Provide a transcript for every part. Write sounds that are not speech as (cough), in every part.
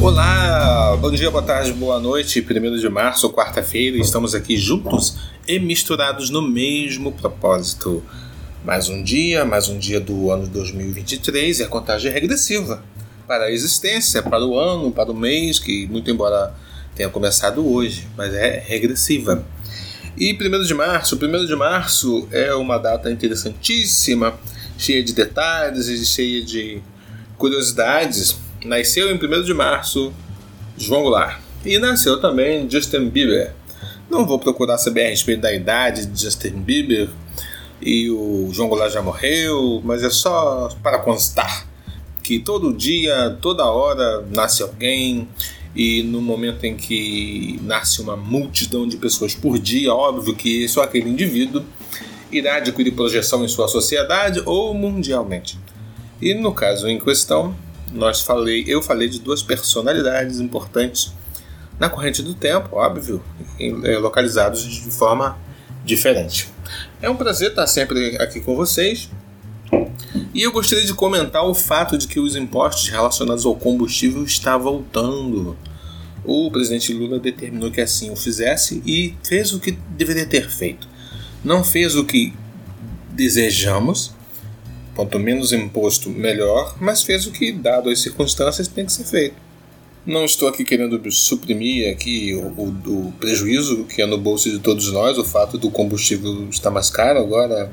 Olá, bom dia, boa tarde, boa noite. 1 de março, quarta-feira, estamos aqui juntos e misturados no mesmo propósito. Mais um dia, mais um dia do ano 2023 e a contagem regressiva para a existência, para o ano, para o mês, que muito embora tenha começado hoje, mas é regressiva. E 1 de março, 1 de março é uma data interessantíssima, cheia de detalhes e cheia de curiosidades. Nasceu em 1 de março João Goulart. E nasceu também Justin Bieber. Não vou procurar saber a respeito da idade de Justin Bieber, e o João Goulart já morreu, mas é só para constar que todo dia, toda hora nasce alguém e no momento em que nasce uma multidão de pessoas por dia, óbvio que só aquele indivíduo irá adquirir projeção em sua sociedade ou mundialmente. E no caso em questão, nós falei, eu falei de duas personalidades importantes na corrente do tempo, óbvio, é, localizados de forma diferente. É um prazer estar sempre aqui com vocês. E eu gostaria de comentar o fato de que os impostos relacionados ao combustível estão voltando. O presidente Lula determinou que assim o fizesse e fez o que deveria ter feito. Não fez o que desejamos, quanto menos imposto, melhor, mas fez o que, dado as circunstâncias, tem que ser feito. Não estou aqui querendo suprimir aqui o, o, o, prejuízo que é no bolso de todos nós, o fato do combustível estar mais caro agora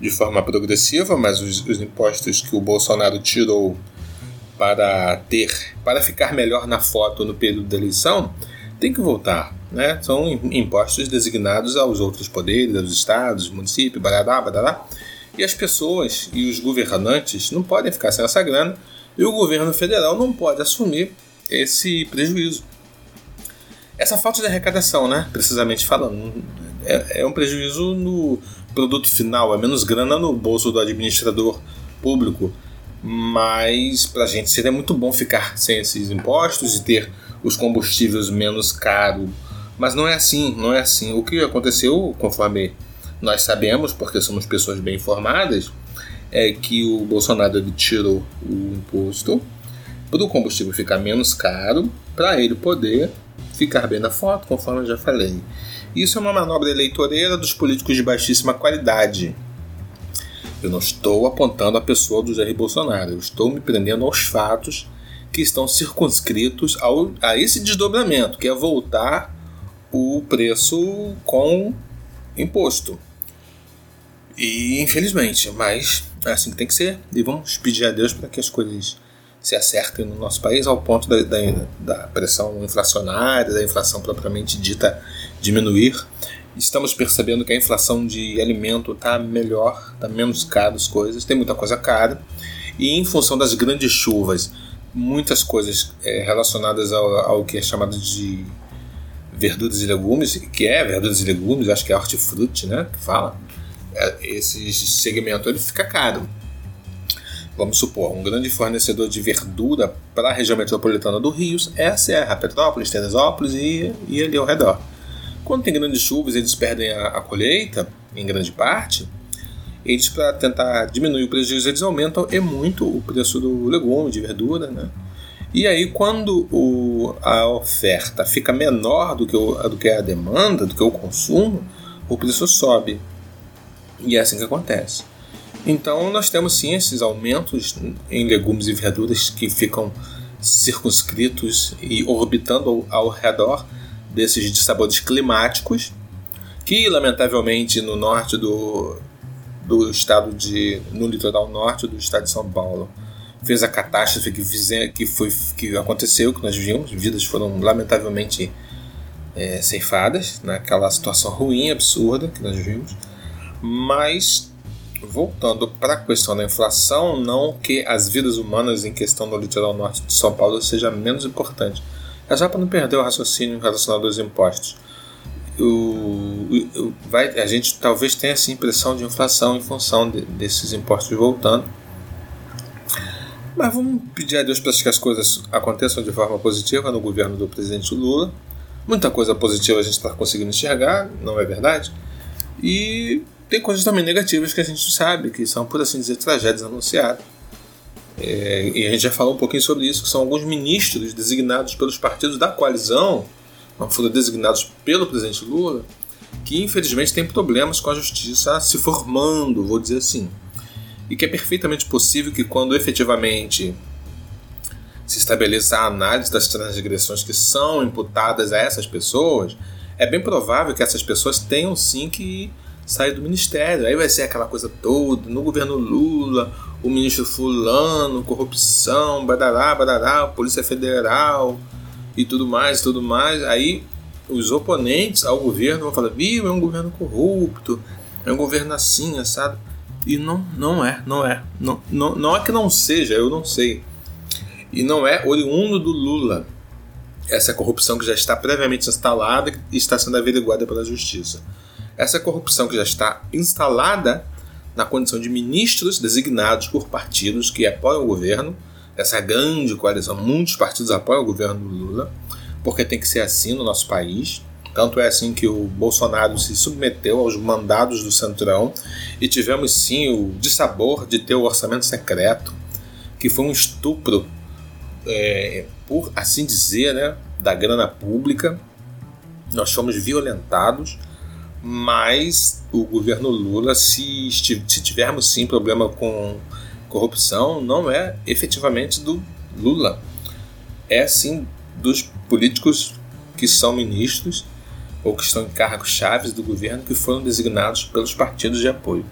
de forma progressiva, mas os, os impostos que o Bolsonaro tirou para ter, para ficar melhor na foto no período da eleição, tem que voltar. Né? São impostos designados aos outros poderes, aos estados, municípios, barará, barará. E as pessoas e os governantes não podem ficar sem essa grana e o governo federal não pode assumir esse prejuízo. Essa falta de arrecadação, né, precisamente falando, é, é um prejuízo no produto final, é menos grana no bolso do administrador público, mas para a gente seria muito bom ficar sem esses impostos e ter os combustíveis menos caros. Mas não é assim, não é assim. O que aconteceu, conforme nós sabemos, porque somos pessoas bem informadas, é que o Bolsonaro ele tirou o imposto para o combustível ficar menos caro, para ele poder ficar bem na foto, conforme eu já falei. Isso é uma manobra eleitoreira dos políticos de baixíssima qualidade. Eu não estou apontando a pessoa do Jair Bolsonaro, eu estou me prendendo aos fatos que estão circunscritos ao, a esse desdobramento, que é voltar o preço com imposto. E infelizmente, mas é assim que tem que ser. E vamos pedir a Deus para que as coisas se acertem no nosso país ao ponto da, da, da pressão inflacionária, da inflação propriamente dita diminuir. Estamos percebendo que a inflação de alimento está melhor, está menos caro as coisas, tem muita coisa cara. E em função das grandes chuvas, muitas coisas é, relacionadas ao, ao que é chamado de verduras e legumes, que é verduras e legumes, acho que é hortifruti, né, que fala, esse segmento ele fica caro vamos supor, um grande fornecedor de verdura para a região metropolitana do Rio é a Serra, Petrópolis, Teresópolis e, e ali ao redor. Quando tem grandes chuvas eles perdem a, a colheita, em grande parte, eles, para tentar diminuir o prejuízo, eles aumentam e muito o preço do legume, de verdura, né? E aí, quando o, a oferta fica menor do que, o, do que a demanda, do que o consumo, o preço sobe. E é assim que acontece. Então nós temos sim esses aumentos em legumes e verduras que ficam circunscritos e orbitando ao, redor desses dissabores climáticos, que lamentavelmente no norte do, do estado de. no litoral norte do estado de São Paulo fez a catástrofe que, que, foi, que aconteceu, que nós vimos, vidas foram lamentavelmente é, ceifadas naquela situação ruim, absurda que nós vimos, mas voltando para a questão da inflação, não que as vidas humanas em questão no litoral norte de São Paulo seja menos importante. É só para não perder o raciocínio relacionado aos impostos. O, o, vai, a gente talvez tenha essa impressão de inflação em função de, desses impostos voltando. Mas vamos pedir a Deus para que as coisas aconteçam de forma positiva no governo do presidente Lula. Muita coisa positiva a gente está conseguindo enxergar, não é verdade? E tem coisas também negativas que a gente sabe, que são, por assim dizer, tragédias anunciadas. É, e a gente já falou um pouquinho sobre isso, que são alguns ministros designados pelos partidos da coalizão, não foram designados pelo presidente Lula, que infelizmente tem problemas com a justiça se formando, vou dizer assim. E que é perfeitamente possível que quando efetivamente se estabeleça a análise das transgressões que são imputadas a essas pessoas, é bem provável que essas pessoas tenham sim que sair do ministério. Aí vai ser aquela coisa toda, no governo Lula, o ministro fulano, corrupção, badará, badará, Polícia Federal e tudo mais, tudo mais. Aí os oponentes ao governo vão falar, viu, é um governo corrupto, é um governo assim, assado. E não, não é, não é. Não, não, não é que não seja, eu não sei. E não é oriundo do Lula. Essa corrupção que já está previamente instalada e está sendo averiguada pela justiça. Essa corrupção que já está instalada na condição de ministros designados por partidos que apoiam o governo, essa grande coalizão, muitos partidos apoiam o governo do Lula, porque tem que ser assim no nosso país. Tanto é assim que o Bolsonaro se submeteu aos mandados do Centrão e tivemos sim o dissabor de ter o orçamento secreto, que foi um estupro, é, por assim dizer, né, da grana pública. Nós fomos violentados mas o governo Lula, se, se tivermos sim problema com corrupção, não é efetivamente do Lula, é sim dos políticos que são ministros ou que estão em cargos chaves do governo que foram designados pelos partidos de apoio.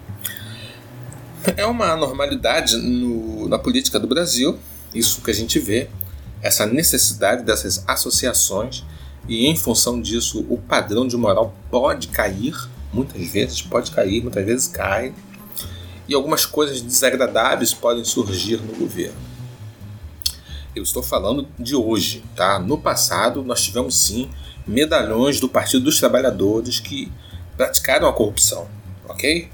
É uma normalidade no, na política do Brasil, isso que a gente vê, essa necessidade dessas associações e em função disso o padrão de moral pode cair, muitas vezes pode cair, muitas vezes cai, e algumas coisas desagradáveis podem surgir no governo. Eu estou falando de hoje, tá? No passado nós tivemos sim medalhões do Partido dos Trabalhadores que praticaram a corrupção, ok?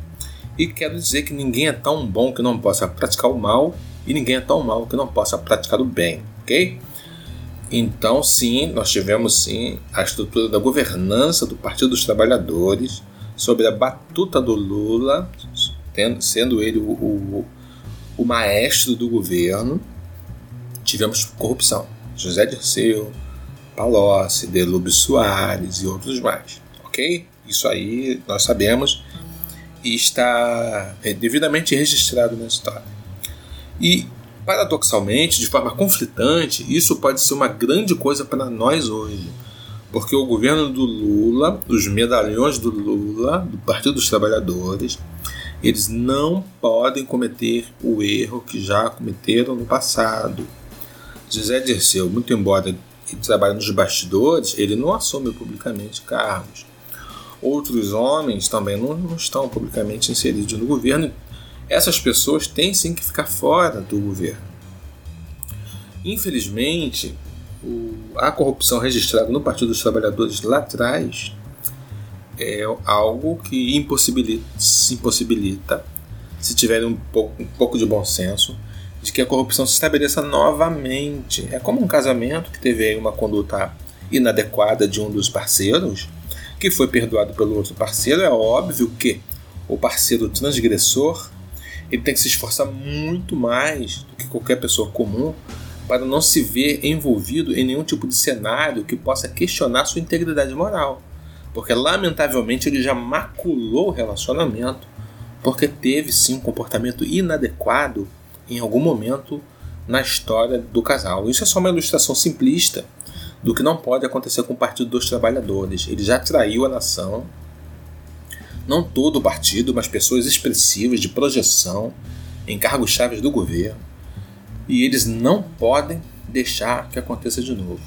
E quero dizer que ninguém é tão bom que não possa praticar o mal e ninguém é tão mal que não possa praticar o bem, ok? Então, sim, nós tivemos sim a estrutura da governança do Partido dos Trabalhadores sobre a batuta do Lula, sendo ele o, o, o maestro do governo. Tivemos corrupção. José Dirceu, Palocci, Delúbio Soares e outros mais. Ok? Isso aí nós sabemos e está devidamente registrado na história. E Paradoxalmente, de forma conflitante, isso pode ser uma grande coisa para nós hoje. Porque o governo do Lula, os medalhões do Lula, do Partido dos Trabalhadores, eles não podem cometer o erro que já cometeram no passado. José Dirceu, muito embora ele trabalhe nos bastidores, ele não assume publicamente cargos. Outros homens também não, não estão publicamente inseridos no governo essas pessoas têm sim que ficar fora do governo. Infelizmente, o, a corrupção registrada no Partido dos Trabalhadores lá atrás é algo que impossibilita, se impossibilita, se tiver um pouco, um pouco de bom senso, de que a corrupção se estabeleça novamente. É como um casamento que teve uma conduta inadequada de um dos parceiros, que foi perdoado pelo outro parceiro. É óbvio que o parceiro transgressor ele tem que se esforçar muito mais do que qualquer pessoa comum para não se ver envolvido em nenhum tipo de cenário que possa questionar sua integridade moral. Porque, lamentavelmente, ele já maculou o relacionamento porque teve sim um comportamento inadequado em algum momento na história do casal. Isso é só uma ilustração simplista do que não pode acontecer com o Partido dos Trabalhadores. Ele já traiu a nação, não todo o partido, mas pessoas expressivas de projeção em cargos chaves do governo, e eles não podem deixar que aconteça de novo.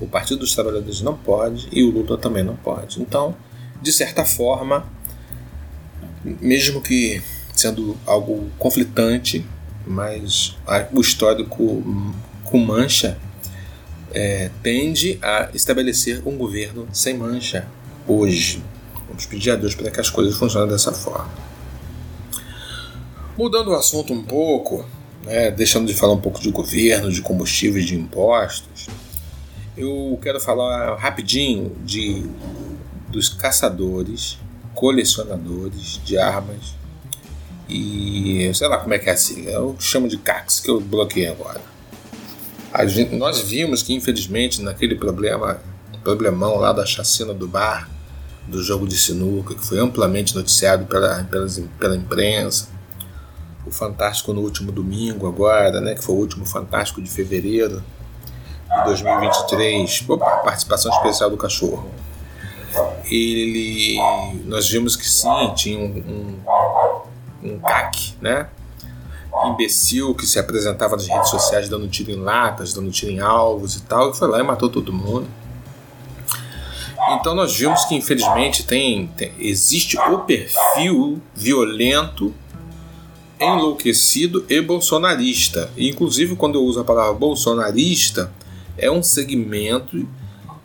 O Partido dos Trabalhadores não pode e o Lula também não pode. Então, de certa forma, mesmo que sendo algo conflitante, mas o histórico com mancha é, tende a estabelecer um governo sem mancha hoje. Vamos pedir a Deus para que as coisas funcionem dessa forma. Mudando o assunto um pouco, né, deixando de falar um pouco de governo, de combustíveis, de impostos, eu quero falar rapidinho de dos caçadores, colecionadores de armas E sei lá como é que é assim. Eu chamo de CACs que eu bloqueei agora. Gente, nós vimos que infelizmente naquele problema, problemão lá da chacina do bar, do jogo de sinuca, que foi amplamente noticiado pela, pela, imprensa, o Fantástico no último domingo agora, né, que foi o último Fantástico de fevereiro de 2023, opa, participação especial do cachorro. Ele, nós vimos que sim, tinha um, um, um CAC, né, imbecil que se apresentava nas redes sociais dando tiro em latas, dando tiro em alvos e tal, e foi lá e matou todo mundo. Então nós vimos que infelizmente tem, tem existe o perfil violento, enlouquecido e bolsonarista. E, inclusive quando eu uso a palavra bolsonarista, é um segmento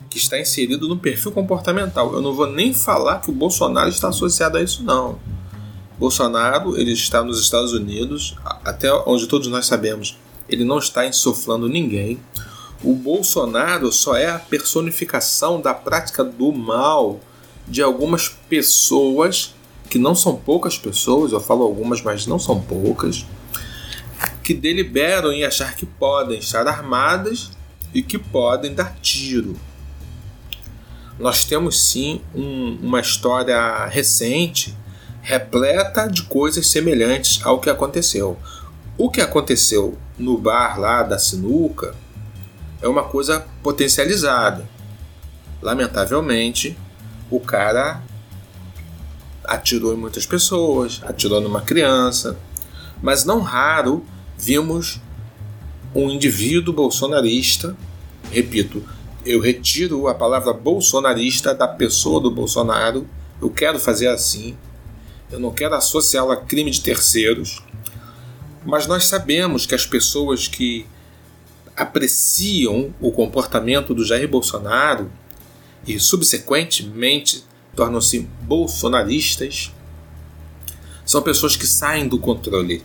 que está inserido no perfil comportamental. Eu não vou nem falar que o Bolsonaro está associado a isso não. Bolsonaro ele está nos Estados Unidos, até onde todos nós sabemos, ele não está insuflando ninguém. O Bolsonaro só é a personificação da prática do mal de algumas pessoas, que não são poucas pessoas, eu falo algumas, mas não são poucas, que deliberam em achar que podem estar armadas e que podem dar tiro. Nós temos sim um, uma história recente repleta de coisas semelhantes ao que aconteceu. O que aconteceu no bar lá da sinuca é uma coisa potencializada. Lamentavelmente, o cara atirou em muitas pessoas, atirou numa criança, mas não raro vimos um indivíduo bolsonarista, repito, eu retiro a palavra bolsonarista da pessoa do Bolsonaro, eu quero fazer assim, eu não quero associá-lo a crime de terceiros, mas nós sabemos que as pessoas que apreciam o comportamento do Jair Bolsonaro e, subsequentemente, tornam-se bolsonaristas, são pessoas que saem do controle.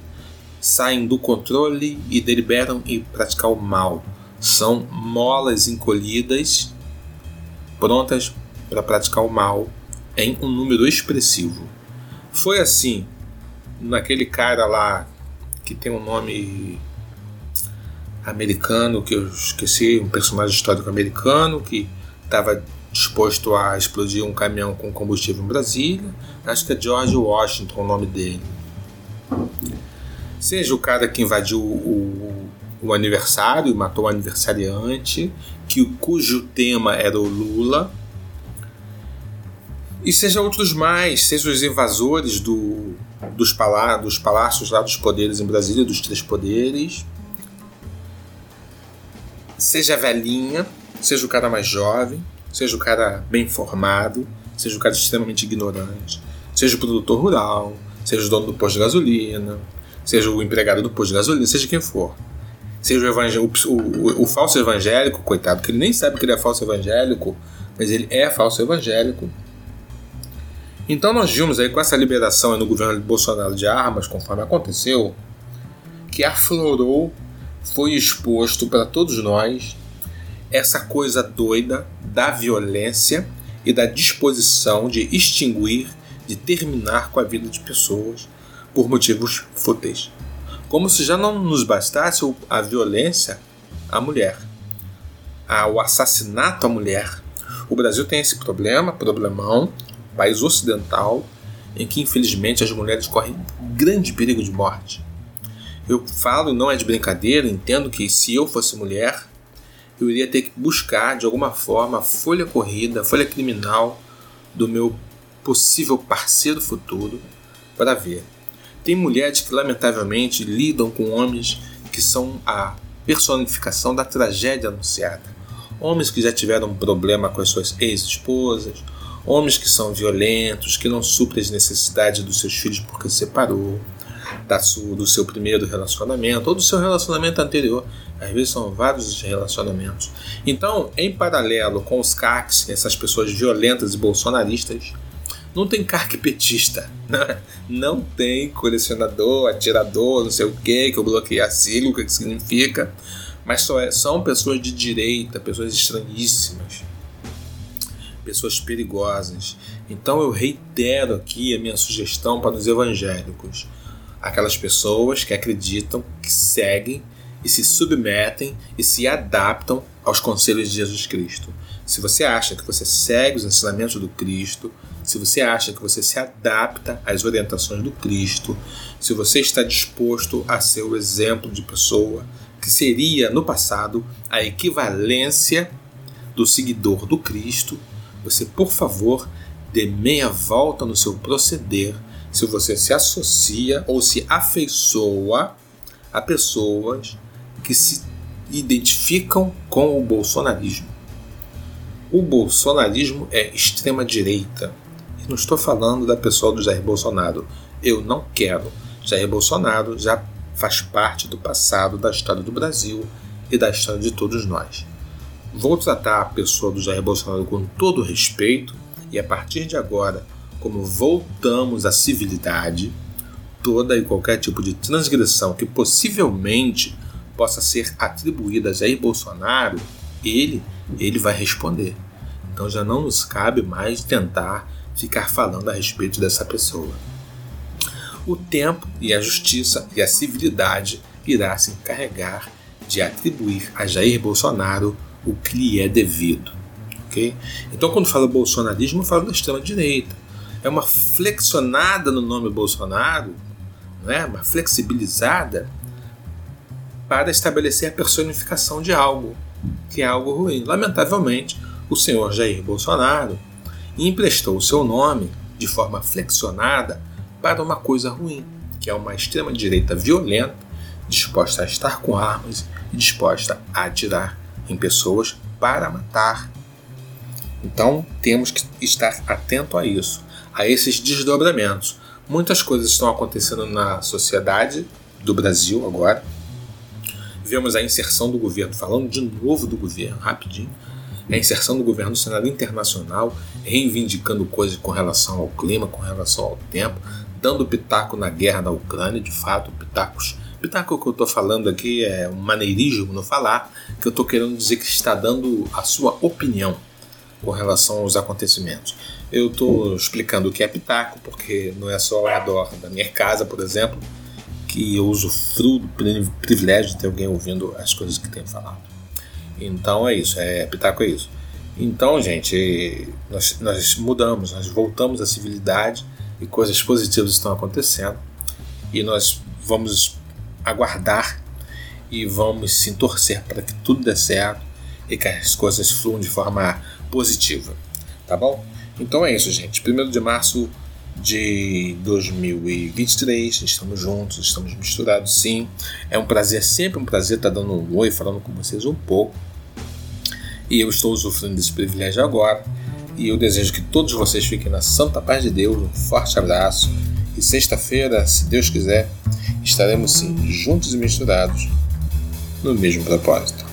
Saem do controle e deliberam em praticar o mal. São molas encolhidas, prontas para praticar o mal em um número expressivo. Foi assim naquele cara lá que tem um nome americano que eu esqueci, um personagem histórico americano que estava disposto a explodir um caminhão com combustível em Brasília. Acho que é George Washington o nome dele. Seja o cara que invadiu o, o aniversário e matou o aniversariante, que, cujo tema era o Lula. E seja outros mais, seja os invasores do, dos, palá dos palácios lá dos poderes em Brasília, dos três poderes seja velhinha, seja o cara mais jovem, seja o cara bem formado, seja o cara extremamente ignorante, seja o produtor rural, seja o dono do posto de gasolina, seja o empregado do posto de gasolina, seja quem for. Seja o, o, o, o falso evangélico, coitado, que ele nem sabe que ele é falso evangélico, mas ele é falso evangélico. Então nós vimos aí com essa liberação no governo Bolsonaro de armas, conforme aconteceu, que aflorou foi exposto para todos nós essa coisa doida da violência e da disposição de extinguir, de terminar com a vida de pessoas por motivos fúteis. Como se já não nos bastasse a violência à mulher, o assassinato à mulher. O Brasil tem esse problema, problemão, país ocidental, em que infelizmente as mulheres correm grande perigo de morte. Eu falo, não é de brincadeira, entendo que se eu fosse mulher, eu iria ter que buscar de alguma forma a folha corrida, a folha criminal do meu possível parceiro futuro para ver. Tem mulheres que lamentavelmente lidam com homens que são a personificação da tragédia anunciada. Homens que já tiveram um problema com as suas ex-esposas, homens que são violentos, que não suprem as necessidades dos seus filhos porque separou, da sua, do seu primeiro relacionamento ou do seu relacionamento anterior. Às vezes são vários relacionamentos. Então, em paralelo com os CACs, essas pessoas violentas e bolsonaristas, não tem CAC petista. (laughs) Né? Não tem colecionador, atirador, não sei o que, que eu bloqueei a sigla, o que, que significa. Mas só é, são pessoas de direita, pessoas estranhíssimas, pessoas perigosas. Então eu reitero aqui a minha sugestão para os evangélicos aquelas pessoas que acreditam, que seguem e se submetem e se adaptam aos conselhos de Jesus Cristo. Se você acha que você segue os ensinamentos do Cristo, se você acha que você se adapta às orientações do Cristo, se você está disposto a ser o exemplo de pessoa que seria no passado a equivalência do seguidor do Cristo, você, por favor, dê meia volta no seu proceder se você se associa ou se afeiçoa a pessoas que se identificam com o bolsonarismo. O bolsonarismo é extrema-direita. E não estou falando da pessoa do Jair Bolsonaro. Eu não quero. Jair Bolsonaro já faz parte do passado da história do Brasil e da história de todos nós. Vou tratar a pessoa do Jair Bolsonaro com todo respeito e a partir de agora, como voltamos à civilidade, toda e qualquer tipo de transgressão que possivelmente possa ser atribuída a Jair Bolsonaro, ele, ele vai responder. Então já não nos cabe mais tentar ficar falando a respeito dessa pessoa. O tempo e a justiça e a civilidade irá se encarregar de atribuir a Jair Bolsonaro o que lhe é devido. Okay? Então, quando falo bolsonarismo, eu falo da extrema-direita. É uma flexionada no nome Bolsonaro, né? uma flexibilizada para estabelecer a personificação de algo, que é algo ruim. Lamentavelmente, o senhor Jair Bolsonaro emprestou o seu nome de forma flexionada para uma coisa ruim, que é uma extrema-direita violenta, disposta a estar com armas e disposta a atirar em pessoas para matar. Então temos que estar atento a isso, a esses desdobramentos. Muitas coisas estão acontecendo na sociedade do Brasil agora. Vemos a inserção do governo, falando de novo do governo, rapidinho. A inserção do governo no cenário internacional, reivindicando coisas com relação ao clima, com relação ao tempo, dando pitaco na guerra da Ucrânia, de fato, pitacos Pitaco que eu estou falando aqui é um maneirismo no falar, que eu estou querendo dizer que está dando a sua opinião com relação aos acontecimentos. Eu estou explicando o que é pitaco, porque não é só ao redor da minha casa, por exemplo, que eu usufruo do privilégio de ter alguém ouvindo as coisas que tenho falado. Então é isso, é pitaco é isso. Então, gente, nós, nós mudamos, nós voltamos à civilidade e coisas positivas estão acontecendo e nós vamos aguardar e vamos sim torcer para que tudo dê certo e que as coisas fluam de forma positiva. Tá bom? Então é isso, gente. 1 de março de 2023, estamos juntos, estamos misturados sim. É um prazer, sempre um prazer estar dando um oi, falando com vocês um pouco. E eu estou usufruindo desse privilégio agora. E eu desejo que todos vocês fiquem na santa paz de Deus. Um forte abraço. E sexta-feira, se Deus quiser, estaremos sim juntos e misturados no mesmo propósito.